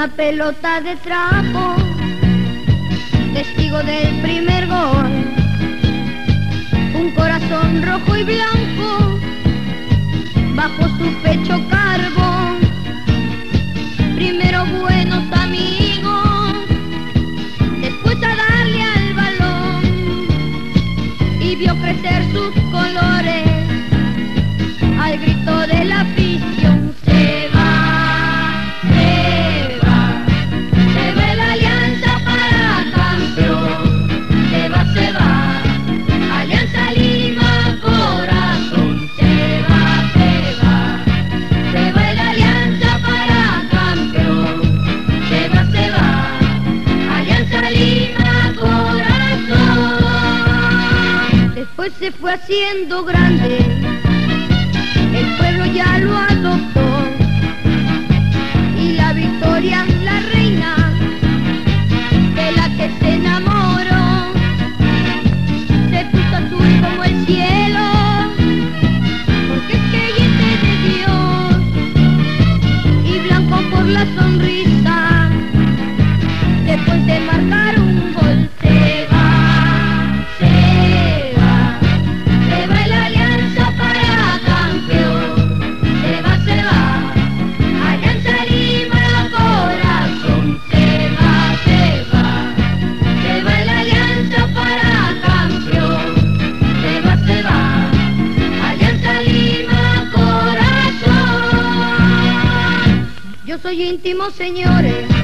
una pelota de trapo, testigo del primer gol, un corazón rojo y blanco se fue haciendo grande. soy íntimo, señores.